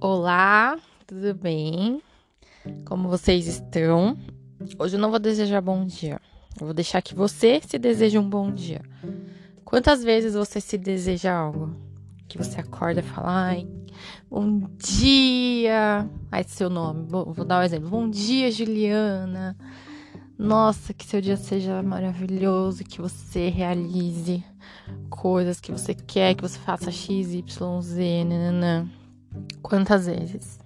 Olá, tudo bem? Como vocês estão? Hoje eu não vou desejar bom dia. Eu vou deixar que você se deseje um bom dia. Quantas vezes você se deseja algo? Que você acorda e fala, ai, bom dia. Ai, seu nome. Vou, dar um exemplo. Bom dia, Juliana. Nossa, que seu dia seja maravilhoso, que você realize coisas que você quer, que você faça X, Y, Z, nananã. Quantas vezes?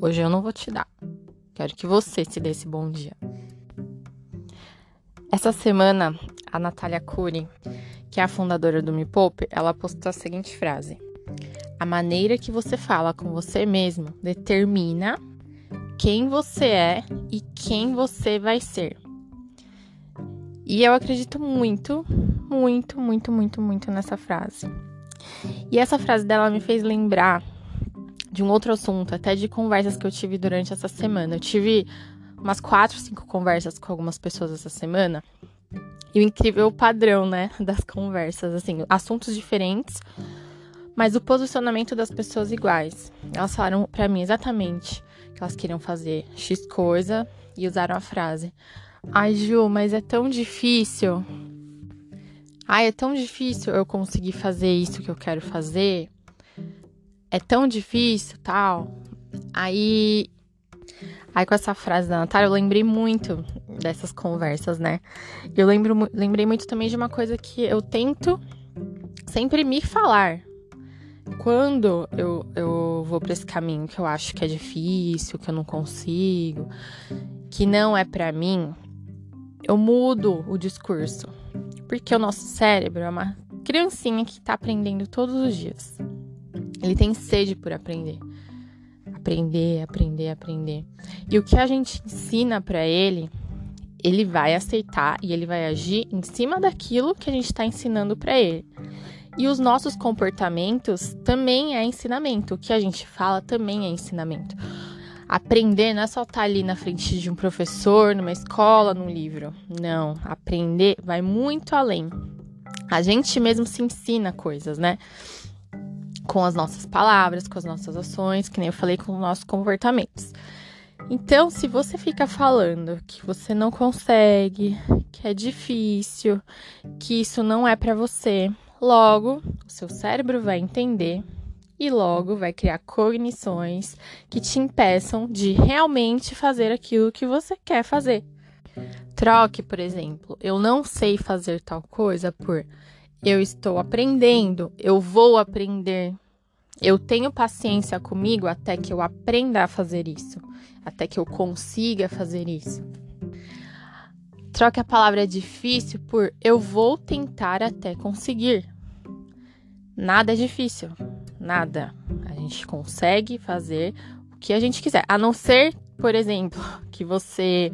Hoje eu não vou te dar. Quero que você se dê esse bom dia. Essa semana, a Natália Cury, que é a fundadora do Me Poupe, ela postou a seguinte frase: A maneira que você fala com você mesmo determina quem você é e quem você vai ser. E eu acredito muito, muito, muito, muito, muito nessa frase. E essa frase dela me fez lembrar de um outro assunto, até de conversas que eu tive durante essa semana. Eu tive umas quatro, cinco conversas com algumas pessoas essa semana. E o incrível padrão, né, das conversas, assim, assuntos diferentes, mas o posicionamento das pessoas iguais. Elas falaram para mim exatamente que elas queriam fazer X coisa e usaram a frase: "Ai, Ju, mas é tão difícil. Ai, é tão difícil eu conseguir fazer isso que eu quero fazer." É tão difícil, tal. Aí, aí com essa frase da Natália, eu lembrei muito dessas conversas, né? Eu lembro, lembrei muito também de uma coisa que eu tento sempre me falar. Quando eu, eu vou para esse caminho que eu acho que é difícil, que eu não consigo, que não é para mim, eu mudo o discurso. Porque o nosso cérebro é uma criancinha que tá aprendendo todos os dias. Ele tem sede por aprender. Aprender, aprender, aprender. E o que a gente ensina para ele, ele vai aceitar e ele vai agir em cima daquilo que a gente está ensinando para ele. E os nossos comportamentos também é ensinamento. O que a gente fala também é ensinamento. Aprender não é só estar tá ali na frente de um professor, numa escola, num livro. Não. Aprender vai muito além. A gente mesmo se ensina coisas, né? Com as nossas palavras, com as nossas ações, que nem eu falei com os nossos comportamentos. Então, se você fica falando que você não consegue, que é difícil, que isso não é para você, logo o seu cérebro vai entender e logo vai criar cognições que te impeçam de realmente fazer aquilo que você quer fazer. Troque, por exemplo, eu não sei fazer tal coisa por eu estou aprendendo, eu vou aprender. Eu tenho paciência comigo até que eu aprenda a fazer isso, até que eu consiga fazer isso. Troque a palavra difícil por eu vou tentar até conseguir. Nada é difícil, nada. A gente consegue fazer o que a gente quiser, a não ser, por exemplo, que você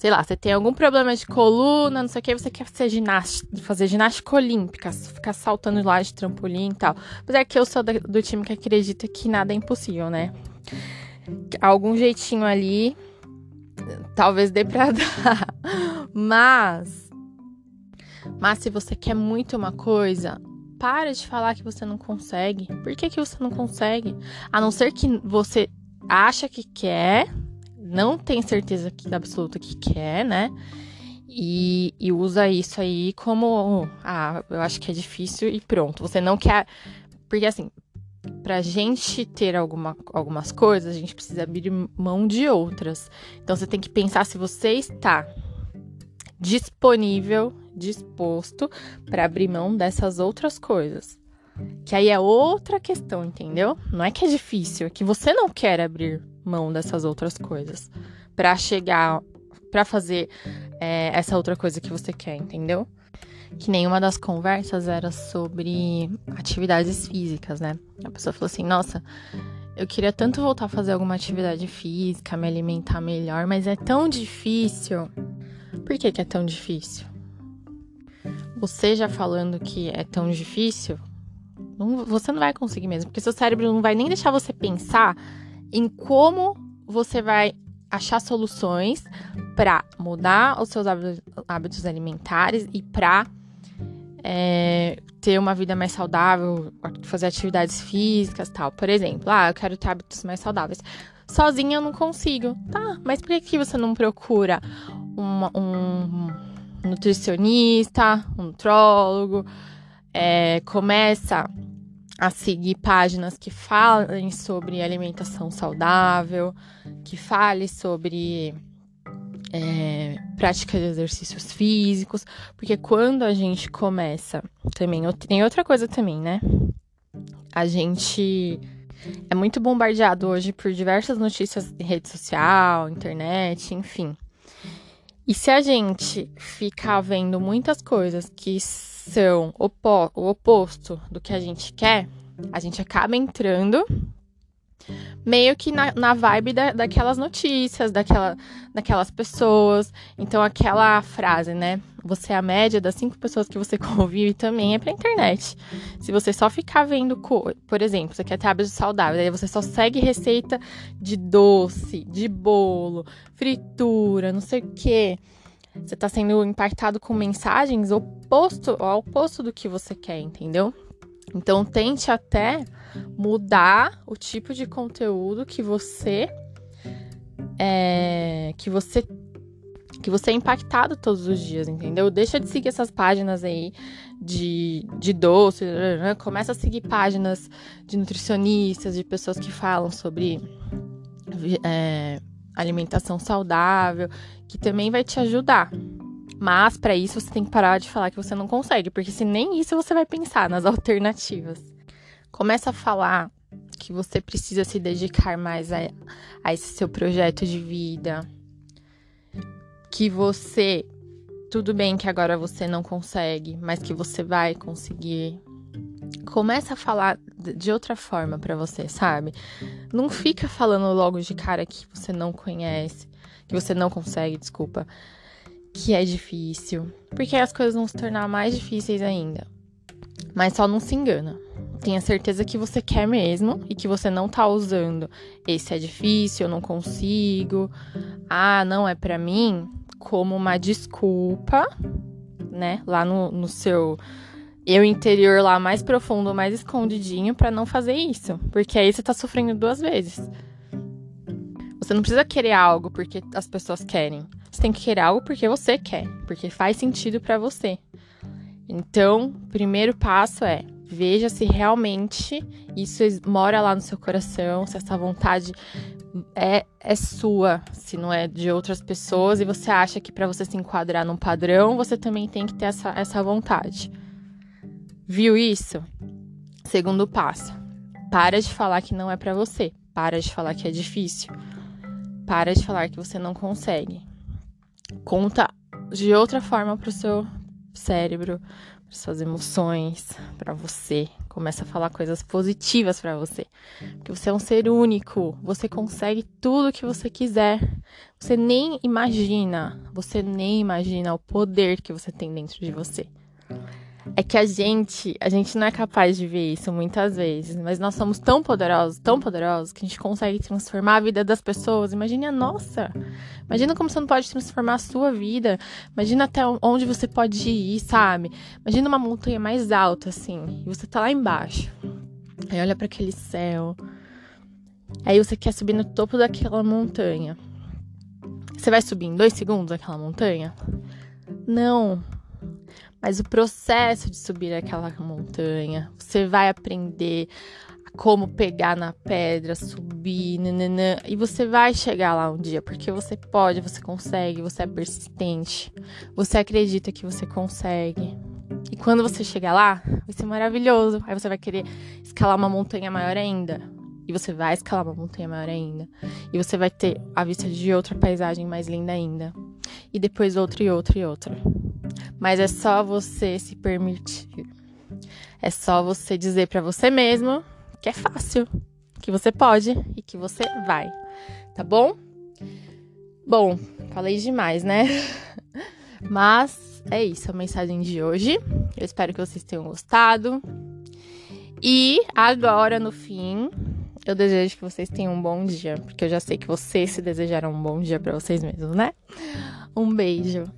sei lá, você tem algum problema de coluna, não sei o que, você quer fazer ginástica, fazer ginástica olímpica, ficar saltando lá de trampolim e tal. Apesar que eu sou do time que acredita que nada é impossível, né? Algum jeitinho ali, talvez dê pra dar. Mas, mas se você quer muito uma coisa, para de falar que você não consegue. Por que, que você não consegue? A não ser que você acha que quer, não tem certeza que, absoluta que quer, né? E, e, usa isso aí como, ah, eu acho que é difícil e pronto. Você não quer. Porque assim, pra gente ter alguma, algumas coisas, a gente precisa abrir mão de outras. Então você tem que pensar se você está disponível, disposto para abrir mão dessas outras coisas. Que aí é outra questão, entendeu? Não é que é difícil, é que você não quer abrir mão dessas outras coisas para chegar, para fazer é, essa outra coisa que você quer, entendeu? Que nenhuma das conversas era sobre atividades físicas, né? A pessoa falou assim: Nossa, eu queria tanto voltar a fazer alguma atividade física, me alimentar melhor, mas é tão difícil. Por que, que é tão difícil? Você já falando que é tão difícil, não, você não vai conseguir mesmo, porque seu cérebro não vai nem deixar você pensar em como você vai achar soluções para mudar os seus hábitos alimentares e para é, ter uma vida mais saudável, fazer atividades físicas tal. Por exemplo, ah, eu quero ter hábitos mais saudáveis. Sozinha eu não consigo. Tá, mas por que, você não procura uma, um nutricionista, um nutrólogo? É, começa a seguir páginas que falem sobre alimentação saudável, que fale sobre é, prática de exercícios físicos, porque quando a gente começa também, tem outra coisa também, né? A gente é muito bombardeado hoje por diversas notícias em rede social, internet, enfim. E se a gente ficar vendo muitas coisas que são opo o oposto do que a gente quer, a gente acaba entrando meio que na, na vibe da, daquelas notícias, daquela, daquelas pessoas. Então, aquela frase, né? Você é a média das cinco pessoas que você convive também é pra internet. Se você só ficar vendo, por exemplo, você quer ter hábitos saudáveis, aí você só segue receita de doce, de bolo, fritura, não sei o quê. Você tá sendo impactado com mensagens oposto ao oposto do que você quer, entendeu? Então tente até mudar o tipo de conteúdo que você é, que você que você é impactado todos os dias, entendeu? Deixa de seguir essas páginas aí de, de doce, começa a seguir páginas de nutricionistas, de pessoas que falam sobre é, alimentação saudável, que também vai te ajudar. Mas para isso você tem que parar de falar que você não consegue, porque se nem isso você vai pensar nas alternativas. Começa a falar que você precisa se dedicar mais a, a esse seu projeto de vida. Que você, tudo bem que agora você não consegue, mas que você vai conseguir. Começa a falar de outra forma para você, sabe? Não fica falando logo de cara que você não conhece, que você não consegue, desculpa, que é difícil, porque as coisas vão se tornar mais difíceis ainda. Mas só não se engana tenha certeza que você quer mesmo e que você não tá usando esse é difícil, eu não consigo, ah, não é para mim, como uma desculpa, né? Lá no, no seu eu interior lá mais profundo, mais escondidinho para não fazer isso, porque aí você tá sofrendo duas vezes. Você não precisa querer algo porque as pessoas querem. Você tem que querer algo porque você quer, porque faz sentido para você. Então, primeiro passo é Veja se realmente isso mora lá no seu coração, se essa vontade é, é sua, se não é de outras pessoas, e você acha que para você se enquadrar num padrão, você também tem que ter essa, essa vontade. Viu isso? Segundo passo. Para de falar que não é para você. Para de falar que é difícil. Para de falar que você não consegue. Conta de outra forma pro seu cérebro, para suas emoções, para você. Começa a falar coisas positivas para você. Porque você é um ser único, você consegue tudo que você quiser. Você nem imagina, você nem imagina o poder que você tem dentro de você. É que a gente, a gente não é capaz de ver isso muitas vezes, mas nós somos tão poderosos, tão poderosos, que a gente consegue transformar a vida das pessoas. Imagine a nossa. Imagina como você não pode transformar a sua vida. Imagina até onde você pode ir, sabe? Imagina uma montanha mais alta, assim, e você tá lá embaixo. Aí olha para aquele céu. Aí você quer subir no topo daquela montanha. Você vai subir em dois segundos aquela montanha? Não, mas o processo de subir aquela montanha, você vai aprender como pegar na pedra, subir, nananã, e você vai chegar lá um dia, porque você pode, você consegue, você é persistente, você acredita que você consegue. E quando você chegar lá, vai ser maravilhoso. Aí você vai querer escalar uma montanha maior ainda. E você vai escalar uma montanha maior ainda. E você vai ter a vista de outra paisagem mais linda ainda. E depois outra e outra e outra. Mas é só você se permitir. É só você dizer para você mesmo que é fácil, que você pode e que você vai. Tá bom? Bom, falei demais, né? Mas é isso a mensagem de hoje. Eu espero que vocês tenham gostado. E agora, no fim, eu desejo que vocês tenham um bom dia, porque eu já sei que vocês se desejaram um bom dia para vocês mesmos, né? Um beijo.